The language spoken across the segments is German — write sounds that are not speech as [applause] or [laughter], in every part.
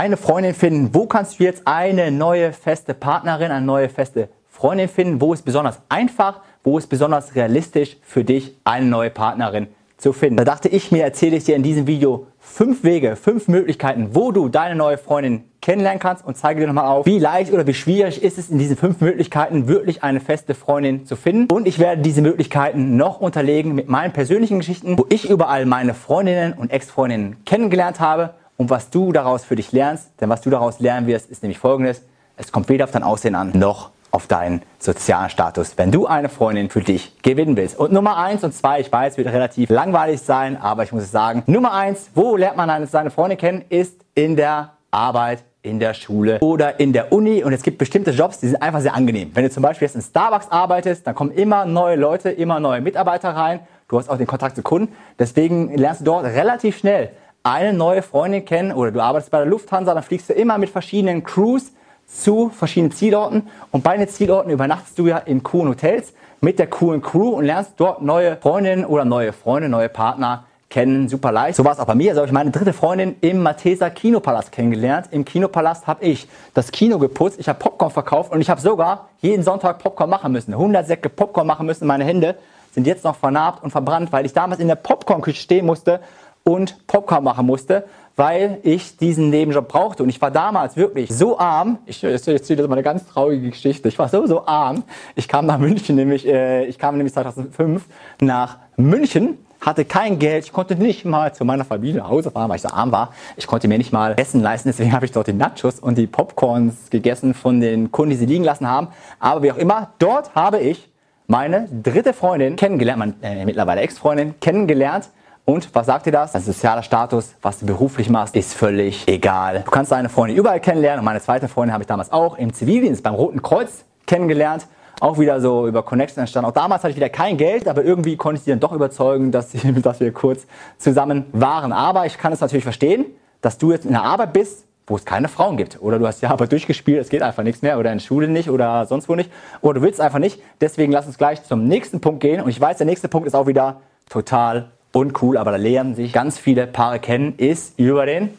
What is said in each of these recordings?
eine Freundin finden. Wo kannst du jetzt eine neue feste Partnerin, eine neue feste Freundin finden? Wo ist besonders einfach? Wo ist besonders realistisch für dich, eine neue Partnerin zu finden? Da dachte ich mir, erzähle ich dir in diesem Video fünf Wege, fünf Möglichkeiten, wo du deine neue Freundin kennenlernen kannst und zeige dir nochmal auf, wie leicht oder wie schwierig ist es in diesen fünf Möglichkeiten wirklich eine feste Freundin zu finden. Und ich werde diese Möglichkeiten noch unterlegen mit meinen persönlichen Geschichten, wo ich überall meine Freundinnen und Ex-Freundinnen kennengelernt habe und was du daraus für dich lernst. Denn was du daraus lernen wirst, ist nämlich folgendes. Es kommt weder auf dein Aussehen an, noch auf deinen sozialen Status, wenn du eine Freundin für dich gewinnen willst. Und Nummer eins und zwei, ich weiß, wird relativ langweilig sein, aber ich muss es sagen. Nummer eins, wo lernt man eine, seine Freundin kennen, ist in der Arbeit in der Schule oder in der Uni und es gibt bestimmte Jobs, die sind einfach sehr angenehm. Wenn du zum Beispiel jetzt in Starbucks arbeitest, dann kommen immer neue Leute, immer neue Mitarbeiter rein. Du hast auch den Kontakt zu Kunden. Deswegen lernst du dort relativ schnell eine neue Freundin kennen oder du arbeitest bei der Lufthansa, dann fliegst du immer mit verschiedenen Crews zu verschiedenen Zielorten und bei den Zielorten übernachtest du ja in coolen Hotels mit der coolen Crew und lernst dort neue Freundinnen oder neue Freunde, neue Partner kennen, super leicht. So war es auch bei mir. Also habe ich meine dritte Freundin im Matheser Kinopalast kennengelernt. Im Kinopalast habe ich das Kino geputzt, ich habe Popcorn verkauft und ich habe sogar jeden Sonntag Popcorn machen müssen. 100 Säcke Popcorn machen müssen. Meine Hände sind jetzt noch vernarbt und verbrannt, weil ich damals in der Popcornküche stehen musste und Popcorn machen musste, weil ich diesen Nebenjob brauchte. Und ich war damals wirklich so arm. Ich erzähle jetzt mal eine ganz traurige Geschichte. Ich war so, so arm. Ich kam nach München, nämlich, äh, ich kam nämlich 2005 nach München hatte kein Geld, ich konnte nicht mal zu meiner Familie nach Hause fahren, weil ich so arm war. Ich konnte mir nicht mal Essen leisten, deswegen [laughs] habe ich dort die Nachos und die Popcorns gegessen von den Kunden, die sie liegen lassen haben. Aber wie auch immer, dort habe ich meine dritte Freundin kennengelernt, meine äh, mittlerweile Ex-Freundin kennengelernt und was sagt dir das? Dein sozialer Status, was du beruflich machst, ist völlig egal. Du kannst deine Freundin überall kennenlernen und meine zweite Freundin habe ich damals auch im Zivildienst beim Roten Kreuz kennengelernt. Auch wieder so über Connection entstanden. Auch damals hatte ich wieder kein Geld, aber irgendwie konnte ich sie dann doch überzeugen, dass, sie, [laughs] dass wir kurz zusammen waren. Aber ich kann es natürlich verstehen, dass du jetzt in der Arbeit bist, wo es keine Frauen gibt. Oder du hast ja aber durchgespielt, es geht einfach nichts mehr. Oder in Schule nicht oder sonst wo nicht. Oder du willst einfach nicht. Deswegen lass uns gleich zum nächsten Punkt gehen. Und ich weiß, der nächste Punkt ist auch wieder total uncool, aber da lernen sich ganz viele Paare kennen, ist über den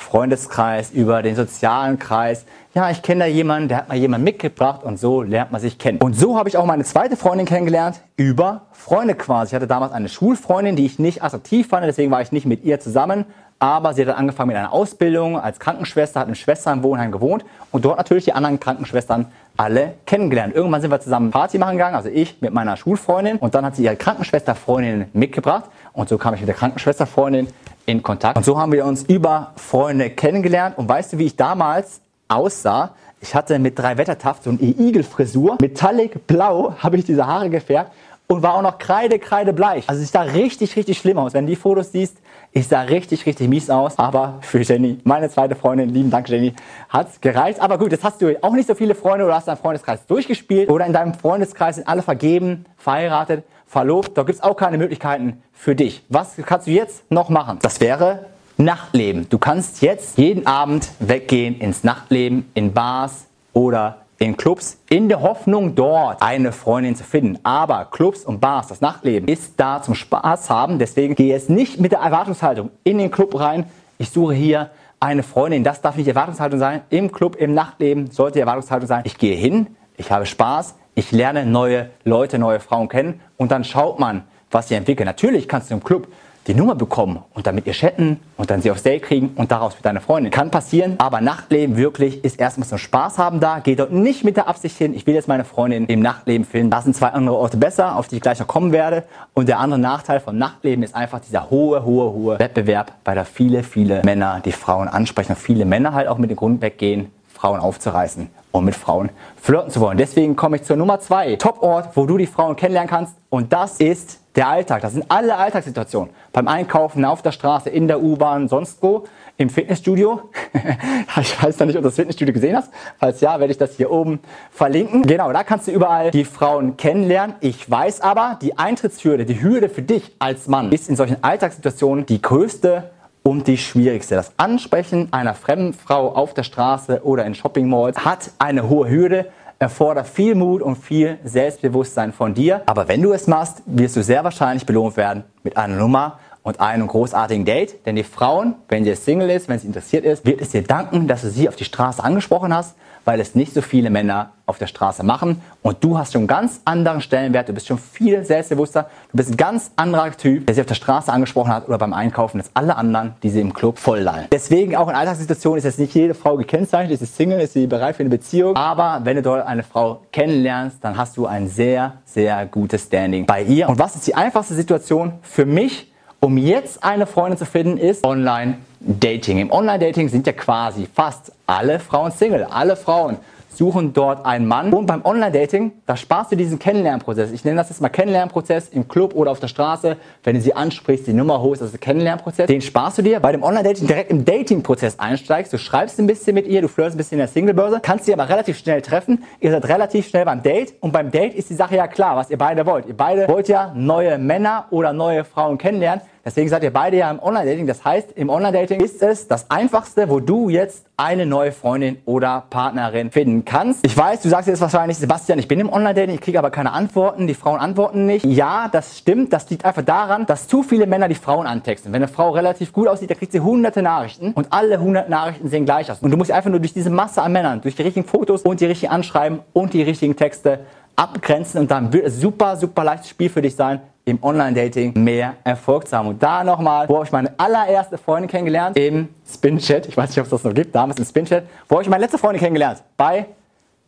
Freundeskreis, über den sozialen Kreis. Ja, ich kenne da jemanden, der hat mal jemanden mitgebracht und so lernt man sich kennen. Und so habe ich auch meine zweite Freundin kennengelernt über Freunde quasi. Ich hatte damals eine Schulfreundin, die ich nicht attraktiv fand, deswegen war ich nicht mit ihr zusammen. Aber sie hat dann angefangen mit einer Ausbildung als Krankenschwester, hat im Schwesternwohnheim gewohnt und dort natürlich die anderen Krankenschwestern alle kennengelernt. Irgendwann sind wir zusammen Party machen gegangen, also ich mit meiner Schulfreundin und dann hat sie ihre Krankenschwesterfreundin mitgebracht und so kam ich mit der Krankenschwesterfreundin in Kontakt. Und so haben wir uns über Freunde kennengelernt und weißt du, wie ich damals aussah? Ich hatte mit drei Wettertaft so eine Igel-Frisur, metallic blau habe ich diese Haare gefärbt und war auch noch kreide, kreide bleich. Also ich sah richtig, richtig schlimm aus. Wenn du die Fotos siehst, ich sah richtig, richtig mies aus, aber für Jenny, meine zweite Freundin, lieben Dank Jenny, hat's gereicht. Aber gut, jetzt hast du auch nicht so viele Freunde oder hast deinen Freundeskreis durchgespielt oder in deinem Freundeskreis sind alle vergeben, verheiratet, verlobt. Da gibt's auch keine Möglichkeiten für dich. Was kannst du jetzt noch machen? Das wäre Nachtleben. Du kannst jetzt jeden Abend weggehen ins Nachtleben, in Bars oder in Clubs in der Hoffnung, dort eine Freundin zu finden. Aber Clubs und Bars, das Nachtleben, ist da zum Spaß haben. Deswegen gehe jetzt nicht mit der Erwartungshaltung in den Club rein. Ich suche hier eine Freundin. Das darf nicht die Erwartungshaltung sein. Im Club, im Nachtleben sollte die Erwartungshaltung sein. Ich gehe hin, ich habe Spaß, ich lerne neue Leute, neue Frauen kennen und dann schaut man, was sie entwickeln. Natürlich kannst du im Club die Nummer bekommen und dann mit ihr chatten und dann sie aufs Date kriegen und daraus mit deiner Freundin. Kann passieren, aber Nachtleben wirklich ist erstmal zum Spaß haben da. Geh dort nicht mit der Absicht hin, ich will jetzt meine Freundin im Nachtleben finden. Da sind zwei andere Orte besser, auf die ich gleich noch kommen werde. Und der andere Nachteil vom Nachtleben ist einfach dieser hohe, hohe, hohe Wettbewerb, weil da viele, viele Männer die Frauen ansprechen und viele Männer halt auch mit dem Grund weggehen, Frauen aufzureißen und mit Frauen flirten zu wollen. Deswegen komme ich zur Nummer zwei. Top-Ort, wo du die Frauen kennenlernen kannst. Und das ist der Alltag. Das sind alle Alltagssituationen. Beim Einkaufen, auf der Straße, in der U-Bahn, sonst wo. Im Fitnessstudio. [laughs] ich weiß noch nicht, ob du das Fitnessstudio gesehen hast. Falls ja, werde ich das hier oben verlinken. Genau, da kannst du überall die Frauen kennenlernen. Ich weiß aber, die Eintrittshürde, die Hürde für dich als Mann ist in solchen Alltagssituationen die größte und die schwierigste. Das Ansprechen einer fremden Frau auf der Straße oder in Shopping Malls hat eine hohe Hürde, erfordert viel Mut und viel Selbstbewusstsein von dir. Aber wenn du es machst, wirst du sehr wahrscheinlich belohnt werden mit einer Nummer und einem großartigen Date. Denn die Frauen, wenn sie Single ist, wenn sie interessiert ist, wird es dir danken, dass du sie auf die Straße angesprochen hast, weil es nicht so viele Männer auf der Straße machen. Und du hast schon einen ganz anderen Stellenwert, du bist schon viel selbstbewusster, du bist ein ganz anderer Typ, der sie auf der Straße angesprochen hat oder beim Einkaufen, als alle anderen, die sie im Club volllallen. Deswegen auch in Alltagssituationen ist jetzt nicht jede Frau gekennzeichnet, ist sie Single, ist sie bereit für eine Beziehung. Aber wenn du dort eine Frau kennenlernst, dann hast du ein sehr, sehr gutes Standing bei ihr. Und was ist die einfachste Situation für mich, um jetzt eine Freundin zu finden, ist Online-Dating. Im Online-Dating sind ja quasi fast alle Frauen Single. Alle Frauen suchen dort einen Mann. Und beim Online-Dating, da sparst du diesen Kennenlernprozess. Ich nenne das jetzt mal Kennenlernprozess im Club oder auf der Straße. Wenn du sie ansprichst, die Nummer holst, das ist der Kennenlernprozess. Den sparst du dir. Bei dem Online-Dating direkt im Dating-Prozess einsteigst. Du schreibst ein bisschen mit ihr, du flirtst ein bisschen in der Single-Börse, kannst sie aber relativ schnell treffen. Ihr seid relativ schnell beim Date. Und beim Date ist die Sache ja klar, was ihr beide wollt. Ihr beide wollt ja neue Männer oder neue Frauen kennenlernen. Deswegen seid ihr beide ja im Online-Dating. Das heißt, im Online-Dating ist es das Einfachste, wo du jetzt eine neue Freundin oder Partnerin finden kannst. Ich weiß, du sagst jetzt wahrscheinlich, Sebastian, ich bin im Online-Dating, ich kriege aber keine Antworten, die Frauen antworten nicht. Ja, das stimmt. Das liegt einfach daran, dass zu viele Männer die Frauen antexten. Wenn eine Frau relativ gut aussieht, dann kriegt sie hunderte Nachrichten und alle hundert Nachrichten sehen gleich aus. Und du musst einfach nur durch diese Masse an Männern, durch die richtigen Fotos und die richtigen Anschreiben und die richtigen Texte abgrenzen und dann wird es super, super leichtes Spiel für dich sein, im Online-Dating mehr Erfolg zu haben. Und da nochmal, wo habe ich meine allererste Freundin kennengelernt? Im Spin-Chat. Ich weiß nicht, ob es das noch gibt, damals im Spin-Chat. Wo habe ich meine letzte Freundin kennengelernt? Bei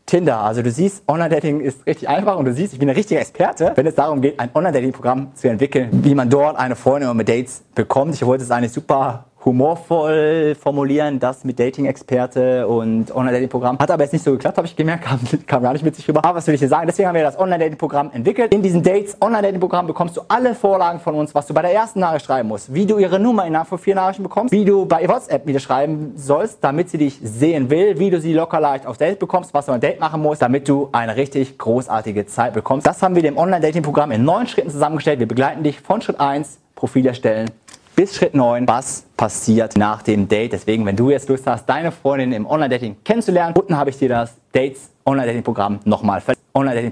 Tinder. Also du siehst, Online-Dating ist richtig einfach und du siehst, ich bin ein richtiger Experte, wenn es darum geht, ein Online-Dating-Programm zu entwickeln, wie man dort eine Freundin mit Dates bekommt. Ich wollte es eigentlich super humorvoll formulieren, das mit Dating-Experte und Online-Dating-Programm. Hat aber jetzt nicht so geklappt, habe ich gemerkt, [laughs] kam, kam gar nicht mit sich rüber. Aber was will ich dir sagen? Deswegen haben wir das Online-Dating-Programm entwickelt. In diesem Dates Online-Dating-Programm bekommst du alle Vorlagen von uns, was du bei der ersten Nachricht schreiben musst, wie du ihre Nummer innerhalb von vier Nachrichten bekommst, wie du bei WhatsApp wieder schreiben sollst, damit sie dich sehen will, wie du sie locker leicht auf Date bekommst, was du ein Date machen musst, damit du eine richtig großartige Zeit bekommst. Das haben wir dem Online-Dating-Programm in neun Schritten zusammengestellt. Wir begleiten dich von Schritt 1, Profil erstellen, bis Schritt 9, was passiert nach dem Date. Deswegen, wenn du jetzt Lust hast, deine Freundin im Online-Dating kennenzulernen, unten habe ich dir das Dates Online-Dating-Programm nochmal verlinkt. Online-Dating